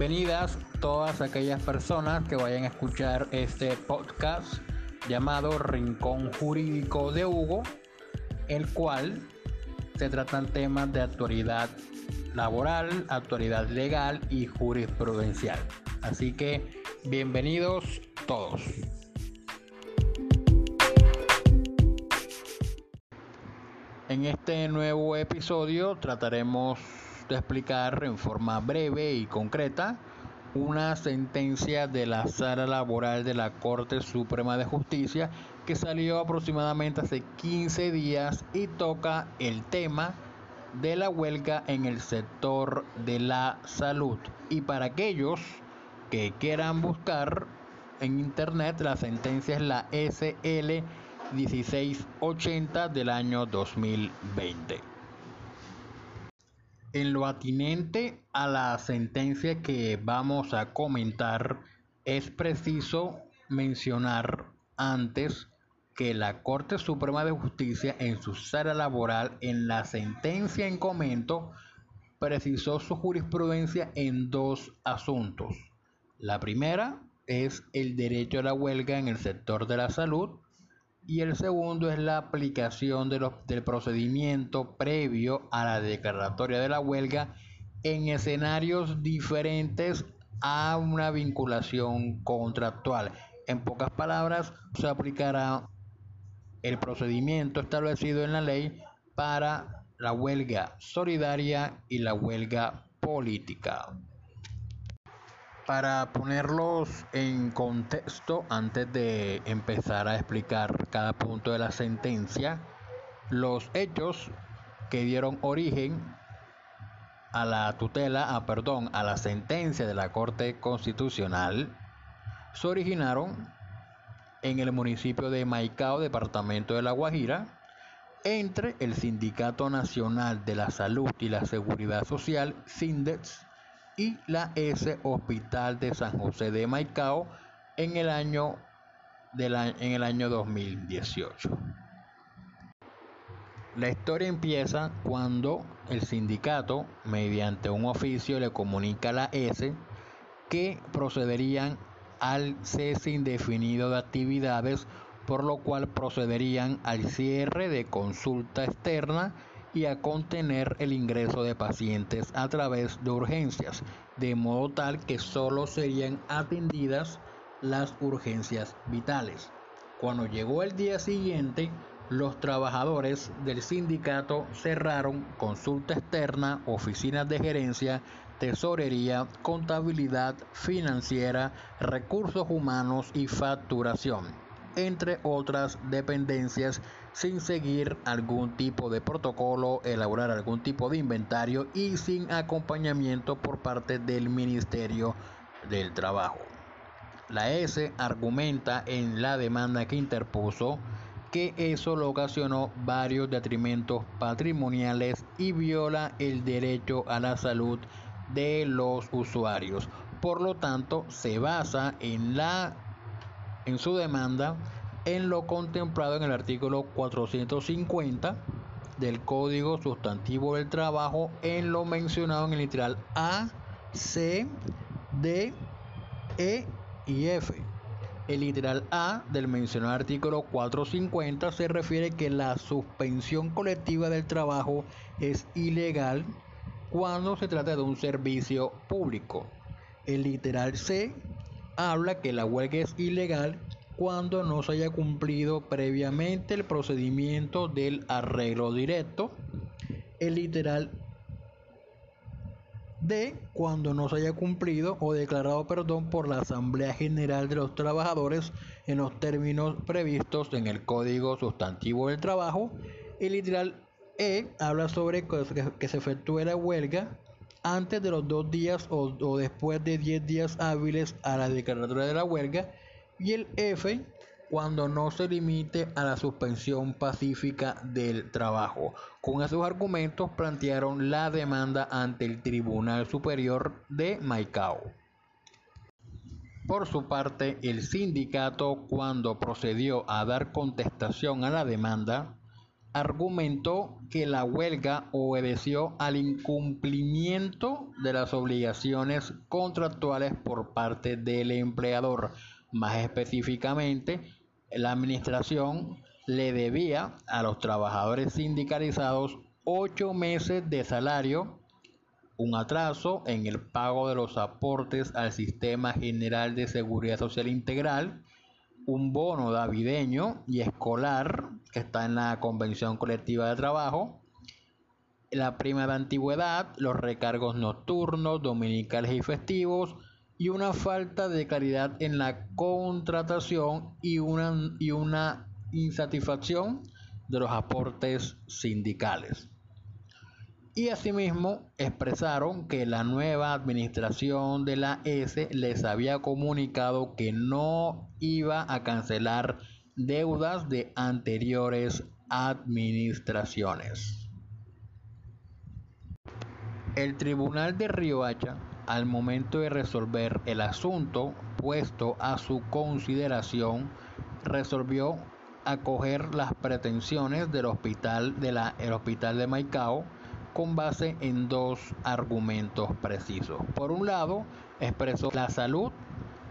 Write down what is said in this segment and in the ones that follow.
Bienvenidas todas aquellas personas que vayan a escuchar este podcast llamado Rincón Jurídico de Hugo, el cual se tratan temas de actualidad laboral, actualidad legal y jurisprudencial. Así que bienvenidos todos. En este nuevo episodio trataremos explicar en forma breve y concreta una sentencia de la sala laboral de la Corte Suprema de Justicia que salió aproximadamente hace 15 días y toca el tema de la huelga en el sector de la salud. Y para aquellos que quieran buscar en internet, la sentencia es la SL 1680 del año 2020. En lo atinente a la sentencia que vamos a comentar, es preciso mencionar antes que la Corte Suprema de Justicia en su sala laboral en la sentencia en comento precisó su jurisprudencia en dos asuntos. La primera es el derecho a la huelga en el sector de la salud y el segundo es la aplicación de los, del procedimiento previo a la declaratoria de la huelga en escenarios diferentes a una vinculación contractual. En pocas palabras, se aplicará el procedimiento establecido en la ley para la huelga solidaria y la huelga política. Para ponerlos en contexto, antes de empezar a explicar cada punto de la sentencia, los hechos que dieron origen a la tutela, a, perdón, a la sentencia de la Corte Constitucional se originaron en el municipio de Maicao, departamento de La Guajira, entre el Sindicato Nacional de la Salud y la Seguridad Social, SINDEX, y la S Hospital de San José de Maicao en el año, en el año 2018. La historia empieza cuando el sindicato, mediante un oficio, le comunica a la S que procederían al cese indefinido de actividades, por lo cual procederían al cierre de consulta externa y a contener el ingreso de pacientes a través de urgencias, de modo tal que solo serían atendidas las urgencias vitales. Cuando llegó el día siguiente, los trabajadores del sindicato cerraron consulta externa, oficinas de gerencia, tesorería, contabilidad financiera, recursos humanos y facturación, entre otras dependencias sin seguir algún tipo de protocolo, elaborar algún tipo de inventario y sin acompañamiento por parte del Ministerio del Trabajo. La S argumenta en la demanda que interpuso que eso lo ocasionó varios detrimentos patrimoniales y viola el derecho a la salud de los usuarios. Por lo tanto, se basa en la en su demanda en lo contemplado en el artículo 450 del Código Sustantivo del Trabajo en lo mencionado en el literal A, C, D, E y F. El literal A del mencionado artículo 450 se refiere que la suspensión colectiva del trabajo es ilegal cuando se trata de un servicio público. El literal C habla que la huelga es ilegal cuando no se haya cumplido previamente el procedimiento del arreglo directo. El literal D cuando no se haya cumplido o declarado perdón por la Asamblea General de los Trabajadores en los términos previstos en el Código Sustantivo del Trabajo. El literal E habla sobre que se efectúe la huelga antes de los dos días o, o después de 10 días hábiles a la declaratoria de la huelga y el F cuando no se limite a la suspensión pacífica del trabajo. Con esos argumentos plantearon la demanda ante el Tribunal Superior de Maicao. Por su parte, el sindicato, cuando procedió a dar contestación a la demanda, argumentó que la huelga obedeció al incumplimiento de las obligaciones contractuales por parte del empleador. Más específicamente, la administración le debía a los trabajadores sindicalizados ocho meses de salario, un atraso en el pago de los aportes al Sistema General de Seguridad Social Integral, un bono navideño y escolar que está en la Convención Colectiva de Trabajo, la prima de antigüedad, los recargos nocturnos, dominicales y festivos, y una falta de claridad en la contratación y una, y una insatisfacción de los aportes sindicales. Y asimismo expresaron que la nueva administración de la S les había comunicado que no iba a cancelar deudas de anteriores administraciones. El Tribunal de Riohacha, al momento de resolver el asunto puesto a su consideración, resolvió acoger las pretensiones del hospital de, la, el hospital de Maicao con base en dos argumentos precisos. Por un lado, expresó la salud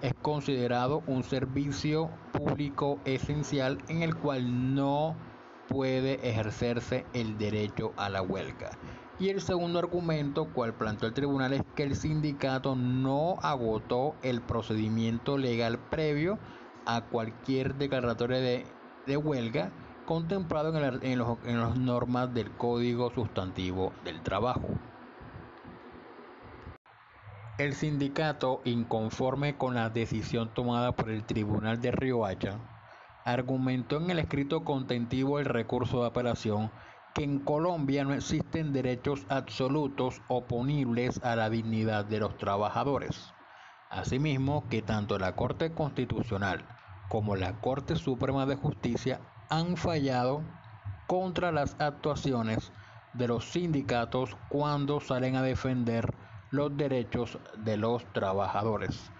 es considerado un servicio público esencial en el cual no puede ejercerse el derecho a la huelga. Y el segundo argumento, cual planteó el tribunal, es que el sindicato no agotó el procedimiento legal previo a cualquier declaratoria de, huelga contemplado en, en las normas del Código Sustantivo del Trabajo. El sindicato, inconforme con la decisión tomada por el Tribunal de Riohacha, argumentó en el escrito contentivo del recurso de apelación que en Colombia no existen derechos absolutos oponibles a la dignidad de los trabajadores. Asimismo, que tanto la Corte Constitucional como la Corte Suprema de Justicia han fallado contra las actuaciones de los sindicatos cuando salen a defender los derechos de los trabajadores,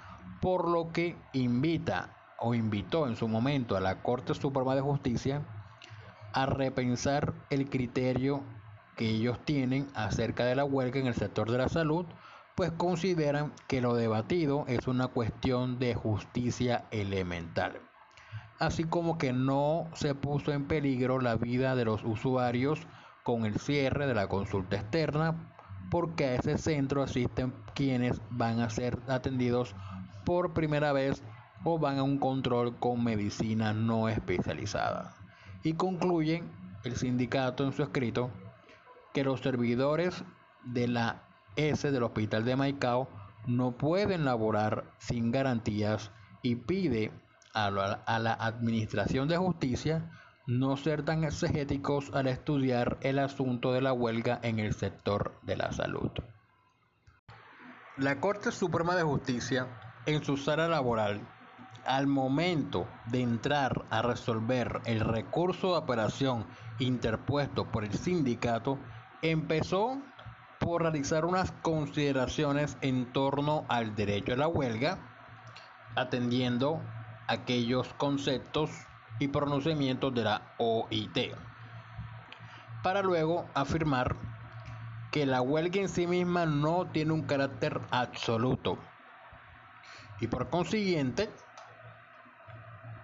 por lo que invita o invitó en su momento a la Corte Suprema de Justicia a repensar el criterio que ellos tienen acerca de la huelga en el sector de la salud, pues consideran que lo debatido es una cuestión de justicia elemental, así como que no se puso en peligro la vida de los usuarios con el cierre de la consulta externa porque a ese centro asisten quienes van a ser atendidos por primera vez o van a un control con medicina no especializada. Y concluyen el sindicato en su escrito que los servidores de la S del Hospital de Maicao no pueden laborar sin garantías y pide a la, Administración de Justicia no ser tan exegéticos al estudiar el asunto de la huelga en el sector de la salud. La Corte Suprema de Justicia, en su sala laboral, al momento de entrar a resolver el recurso de apelación interpuesto por el sindicato, empezó por realizar unas consideraciones en torno al derecho a la huelga, atendiendo aquellos conceptos y pronunciamientos de la OIT, para luego afirmar que la huelga en sí misma no tiene un carácter absoluto y por consiguiente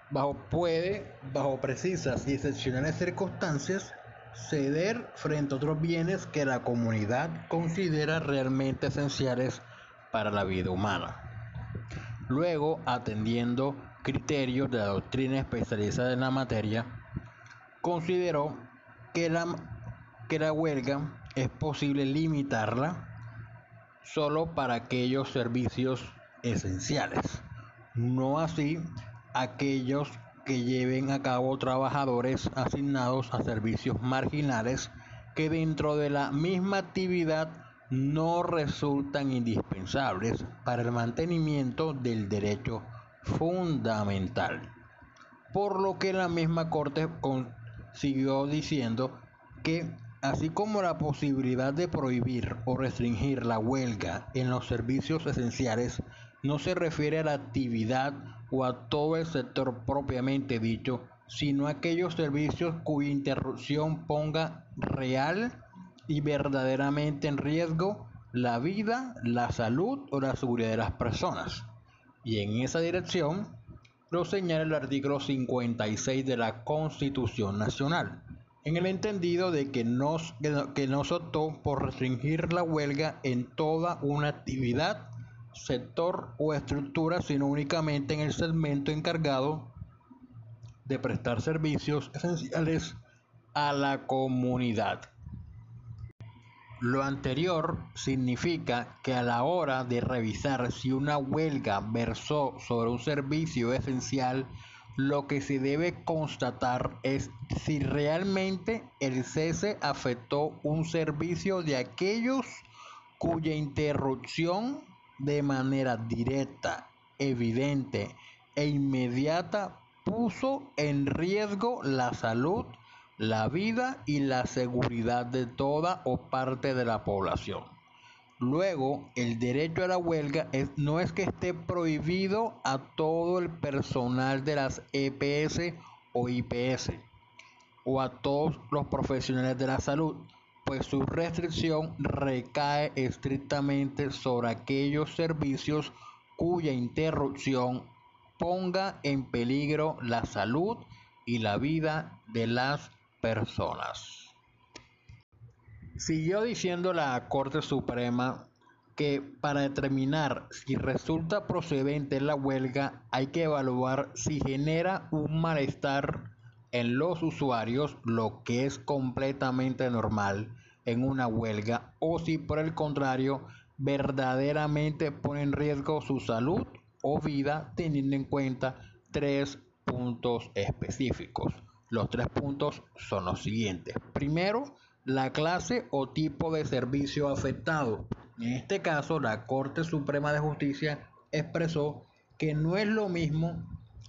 bajo puede bajo precisas y excepcionales circunstancias ceder frente a otros bienes que la comunidad considera realmente esenciales para la vida humana. Luego, atendiendo criterios de la doctrina especializada en la materia, consideró que la, que la huelga es posible limitarla solo para aquellos servicios esenciales, no así aquellos que lleven a cabo trabajadores asignados a servicios marginales que dentro de la misma actividad no resultan indispensables para el mantenimiento del derecho fundamental. Por lo que la misma Corte siguió diciendo que así como la posibilidad de prohibir o restringir la huelga en los servicios esenciales no se refiere a la actividad o a todo el sector propiamente dicho, sino aquellos servicios cuya interrupción ponga real y verdaderamente en riesgo la vida, la salud o la seguridad de las personas. Y en esa dirección lo señala el artículo 56 de la Constitución Nacional, en el entendido de que no, que no se optó por restringir la huelga en toda una actividad, sector o estructura, sino únicamente en el segmento encargado de prestar servicios esenciales a la comunidad. Lo anterior significa que a la hora de revisar si una huelga versó sobre un servicio esencial, lo que se debe constatar es si realmente el cese afectó un servicio de aquellos cuya interrupción de manera directa, evidente e inmediata puso en riesgo la salud, la vida y la seguridad de toda o parte de la población. Luego, el derecho a la huelga no es que esté prohibido a todo el personal de las EPS o IPS o a todos los profesionales de la salud, pues su restricción recae estrictamente sobre aquellos servicios cuya interrupción ponga en peligro la salud y la vida de las personas. Siguió diciendo la Corte Suprema que para determinar si resulta procedente la huelga hay que evaluar si genera un malestar en los usuarios, lo que es completamente normal en una huelga, o si por el contrario verdaderamente pone en riesgo su salud o vida teniendo en cuenta tres puntos específicos. Los tres puntos son los siguientes. Primero, la clase o tipo de servicio afectado. En este caso, la Corte Suprema de Justicia expresó que no es lo mismo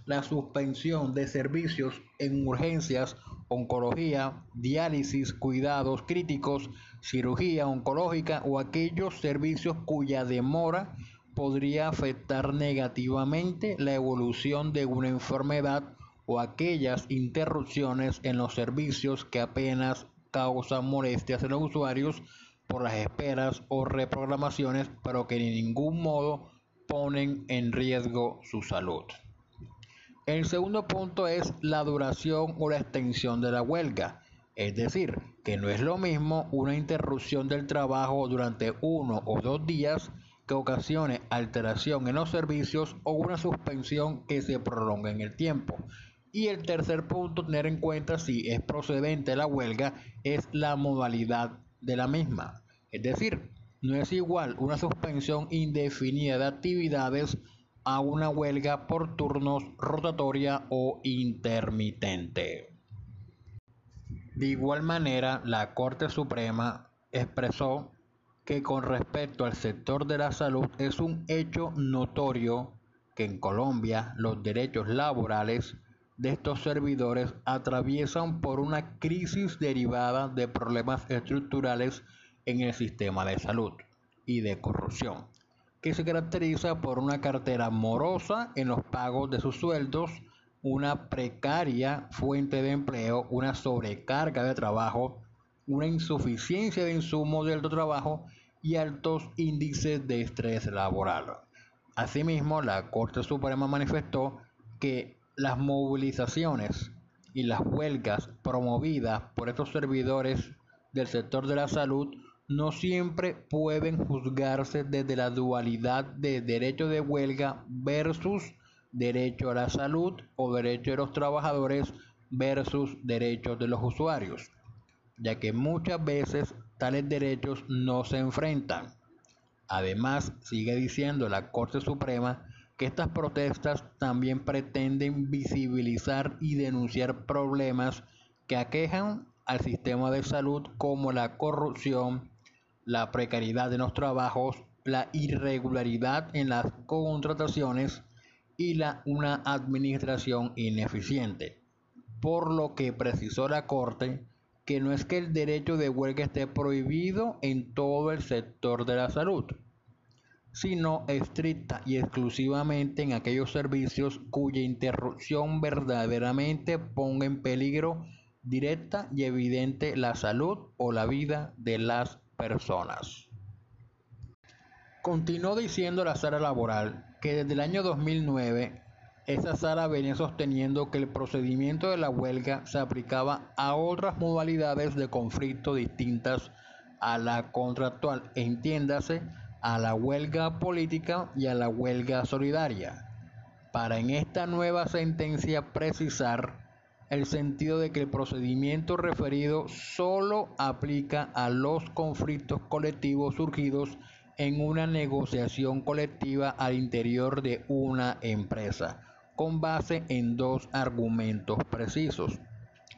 la suspensión de servicios en urgencias, oncología, diálisis, cuidados críticos, cirugía oncológica o aquellos servicios cuya demora podría afectar negativamente la evolución de una enfermedad o aquellas interrupciones en los servicios que apenas causan molestias en los usuarios por las esperas o reprogramaciones, pero que en ningún modo ponen en riesgo su salud. El segundo punto es la duración o la extensión de la huelga, es decir, que no es lo mismo una interrupción del trabajo durante uno o dos días que ocasione alteración en los servicios o una suspensión que se prolongue en el tiempo. Y el tercer punto, tener en cuenta si es procedente la huelga, es la modalidad de la misma. Es decir, no es igual una suspensión indefinida de actividades a una huelga por turnos rotatoria o intermitente. De igual manera, la Corte Suprema expresó que con respecto al sector de la salud es un hecho notorio que en Colombia los derechos laborales de estos servidores atraviesan por una crisis derivada de problemas estructurales en el sistema de salud y de corrupción, que se caracteriza por una cartera morosa en los pagos de sus sueldos, una precaria fuente de empleo, una sobrecarga de trabajo, una insuficiencia de insumos del trabajo y altos índices de estrés laboral. Asimismo, la Corte Suprema manifestó que las movilizaciones y las huelgas promovidas por estos servidores del sector de la salud no siempre pueden juzgarse desde la dualidad de derecho de huelga versus derecho a la salud o derecho de los trabajadores versus derechos de los usuarios ya que muchas veces tales derechos no se enfrentan. Además, sigue diciendo la Corte Suprema que estas protestas también pretenden visibilizar y denunciar problemas que aquejan al sistema de salud como la corrupción, la precariedad de los trabajos, la irregularidad en las contrataciones y la, una administración ineficiente. Por lo que precisó la Corte que no es que el derecho de huelga esté prohibido en todo el sector de la salud, sino estricta y exclusivamente en aquellos servicios cuya interrupción verdaderamente ponga en peligro directa y evidente la salud o la vida de las personas. Continuó diciendo la sala laboral que desde el año 2009 esa sala venía sosteniendo que el procedimiento de la huelga se aplicaba a otras modalidades de conflicto distintas a la contractual, entiéndase, a la huelga política y a la huelga solidaria, para en esta nueva sentencia precisar el sentido de que el procedimiento referido solo aplica a los conflictos colectivos surgidos en una negociación colectiva al interior de una empresa, con base en dos argumentos precisos.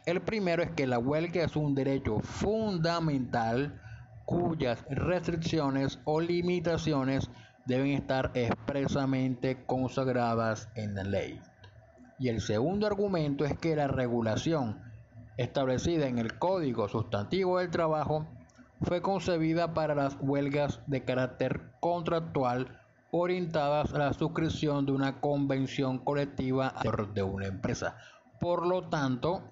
El primero es que la huelga es un derecho fundamental cuyas restricciones o limitaciones deben estar expresamente consagradas en la ley. Y el segundo argumento es que la regulación establecida en el Código Sustantivo del Trabajo fue concebida para las huelgas de carácter contractual orientadas a la suscripción de una convención colectiva de una empresa. Por lo tanto,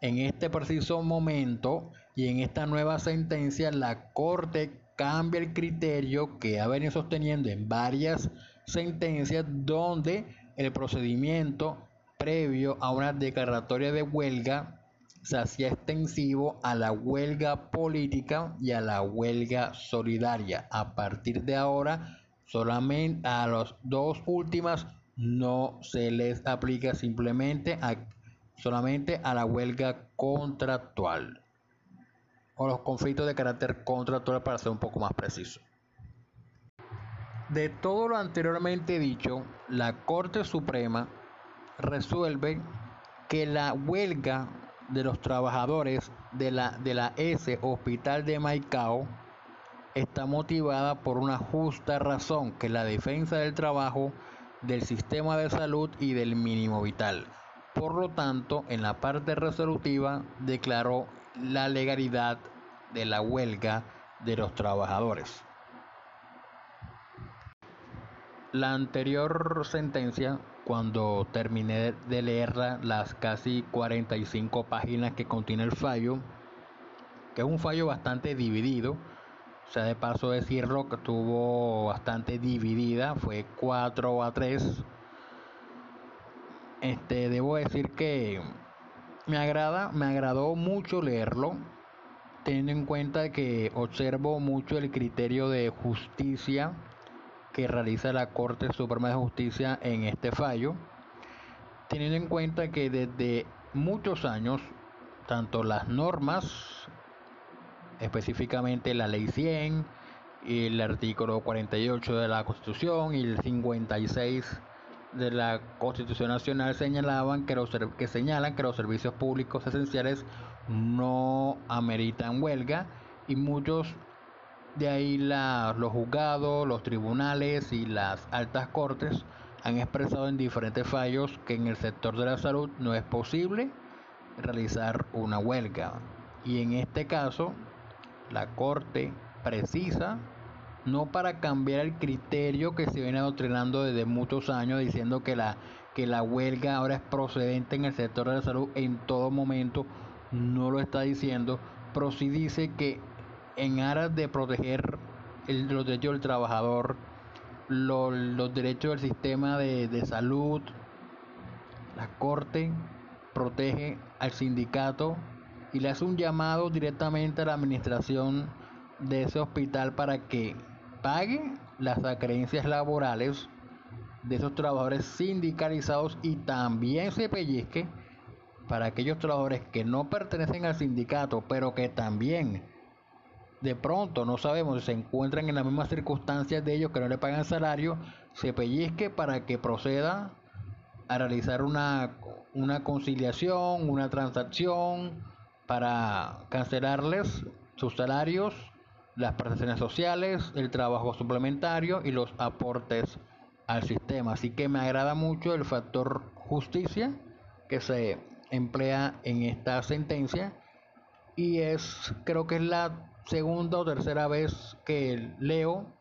en este preciso momento y en esta nueva sentencia, la Corte cambia el criterio que ha venido sosteniendo en varias sentencias donde el procedimiento previo a una declaratoria de huelga se hacía extensivo a la huelga política y a la huelga solidaria. A partir de ahora, solamente a las dos últimas no se les aplica simplemente a, solamente a la huelga contractual o los conflictos de carácter contractual para ser un poco más preciso. De todo lo anteriormente dicho, la Corte Suprema resuelve que la huelga de los trabajadores de la, de la S Hospital de Maicao está motivada por una justa razón, que la defensa del trabajo, del sistema de salud y del mínimo vital. Por lo tanto, en la parte resolutiva declaró la legalidad de la huelga de los trabajadores. La anterior sentencia cuando terminé de leer las casi 45 páginas que contiene el fallo, que es un fallo bastante dividido, o sea, de paso decirlo que estuvo bastante dividida, fue 4 a 3. Este, debo decir que me agrada, me agradó mucho leerlo, teniendo en cuenta que observo mucho el criterio de justicia que realiza la Corte Suprema de Justicia en este fallo, teniendo en cuenta que desde muchos años, tanto las normas, específicamente la Ley 100, y el artículo 48 de la Constitución y el 56 de la Constitución Nacional señalaban que, los, que señalan que los servicios públicos esenciales no ameritan huelga y muchos de ahí los juzgados, los tribunales y las altas cortes han expresado en diferentes fallos que en el sector de la salud no es posible realizar una huelga. Y en este caso, la Corte precisa, no para cambiar el criterio que se viene adoctrinando desde muchos años, diciendo que la, que la huelga ahora es procedente en el sector de la salud en todo momento, no lo está diciendo, pero sí dice que en aras de proteger los derechos del trabajador, los derechos del sistema de, de salud, la Corte protege al sindicato y le hace un llamado directamente a la administración de ese hospital para que pague las acreencias laborales de esos trabajadores sindicalizados y también se pellizque para aquellos trabajadores que no pertenecen al sindicato, pero que también de pronto no sabemos si se encuentran en las mismas circunstancias de ellos que no le pagan salario, se pellizque para que proceda a realizar una, una conciliación, una transacción para cancelarles sus salarios, las prestaciones sociales, el trabajo suplementario y los aportes al sistema. Así que me agrada mucho el factor justicia que se emplea en esta sentencia y es creo que es la segunda o tercera vez que leo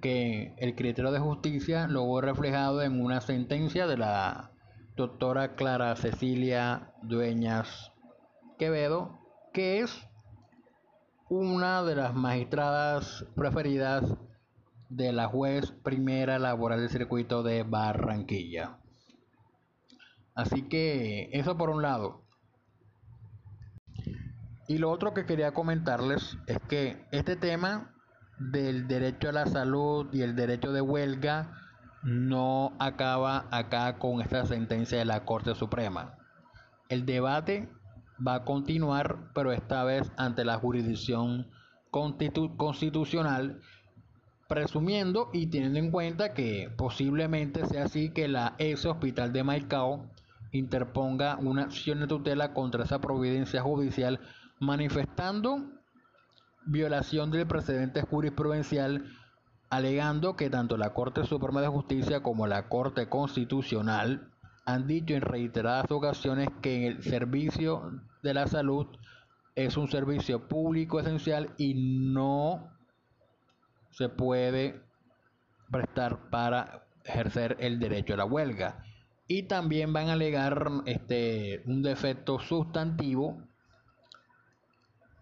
que el criterio de justicia lo hubo reflejado en una sentencia de la doctora Clara Cecilia Dueñas Quevedo, que es una de las magistradas preferidas de la juez primera laboral del circuito de Barranquilla. Así que eso por un lado. Y lo otro que quería comentarles es que este tema del derecho a la salud y el derecho de huelga no acaba acá con esta sentencia de la Corte Suprema. El debate va a continuar, pero esta vez ante la jurisdicción constitucional, presumiendo y teniendo en cuenta que posiblemente sea así que la ex hospital de Maicao interponga una acción de tutela contra esa providencia judicial manifestando violación del precedente jurisprudencial, alegando que tanto la Corte Suprema de Justicia como la Corte Constitucional han dicho en reiteradas ocasiones que el servicio de la salud es un servicio público esencial y no se puede prestar para ejercer el derecho a la huelga. Y también van a alegar este, un defecto sustantivo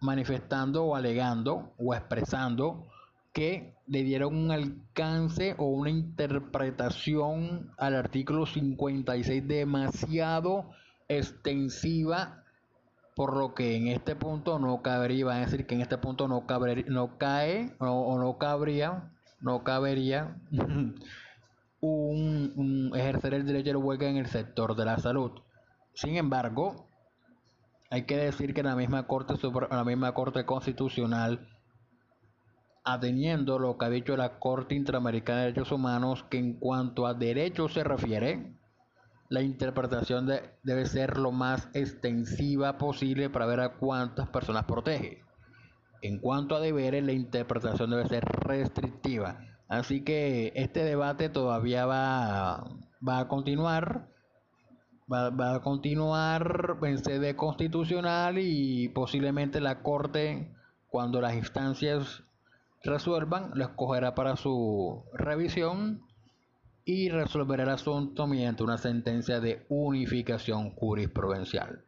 manifestando o alegando o expresando que le dieron un alcance o una interpretación al artículo 56 demasiado extensiva por lo que en este punto no cabría, va a decir que en este punto no, cabe, no cae o no cabría, no cabería un, ejercer el derecho de huelga en el sector de la salud. Sin embargo, hay que decir que la misma Corte, la misma Corte Constitucional, ateniendo lo que ha dicho la Corte Interamericana de Derechos Humanos, que en cuanto a derechos se refiere, la interpretación debe ser lo más extensiva posible para ver a cuántas personas protege. En cuanto a deberes, la interpretación debe ser restrictiva. Así que este debate todavía va, va a continuar va, a continuar en sede constitucional y posiblemente la Corte, cuando las instancias resuelvan, lo escogerá para su revisión y resolverá el asunto mediante una sentencia de unificación jurisprudencial.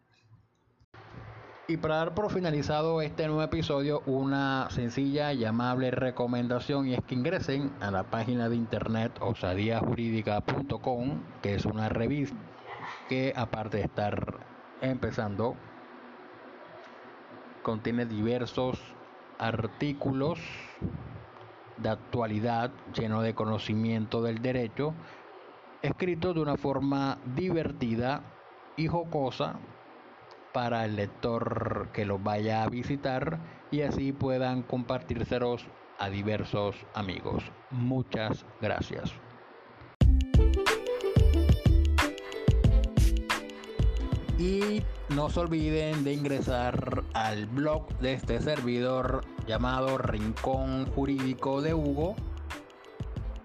Y para dar por finalizado este nuevo episodio, una sencilla y amable recomendación y es que ingresen a la página de internet osadiajurídica.com, que es una revista que aparte de estar empezando, contiene diversos artículos de actualidad lleno de conocimiento del derecho, escritos de una forma divertida y jocosa para el lector que los vaya a visitar y así puedan compartírselos a diversos amigos. Muchas gracias. Y no se olviden de ingresar al blog de este servidor llamado Rincón Jurídico de Hugo,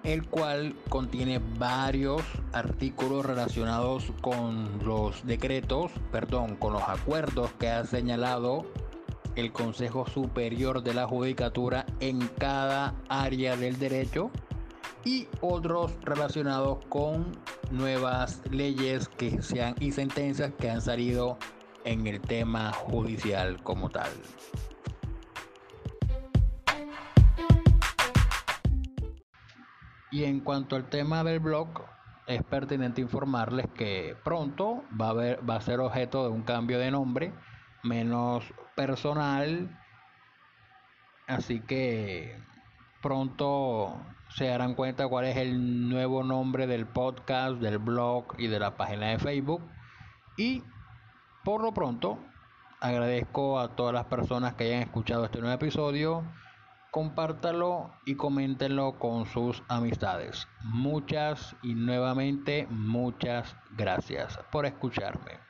el cual contiene varios artículos relacionados con los decretos, perdón, con los acuerdos que ha señalado el Consejo Superior de la Judicatura en cada área del derecho y otros relacionados con nuevas leyes que sean y sentencias que han salido en el tema judicial como tal. Y en cuanto al tema del blog, es pertinente informarles que pronto va a, haber, va a ser objeto de un cambio de nombre menos personal. Así que pronto se darán cuenta cuál es el nuevo nombre del podcast, del blog y de la página de Facebook. Y por lo pronto, agradezco a todas las personas que hayan escuchado este nuevo episodio. Compártalo y coméntenlo con sus amistades. Muchas y nuevamente muchas gracias por escucharme.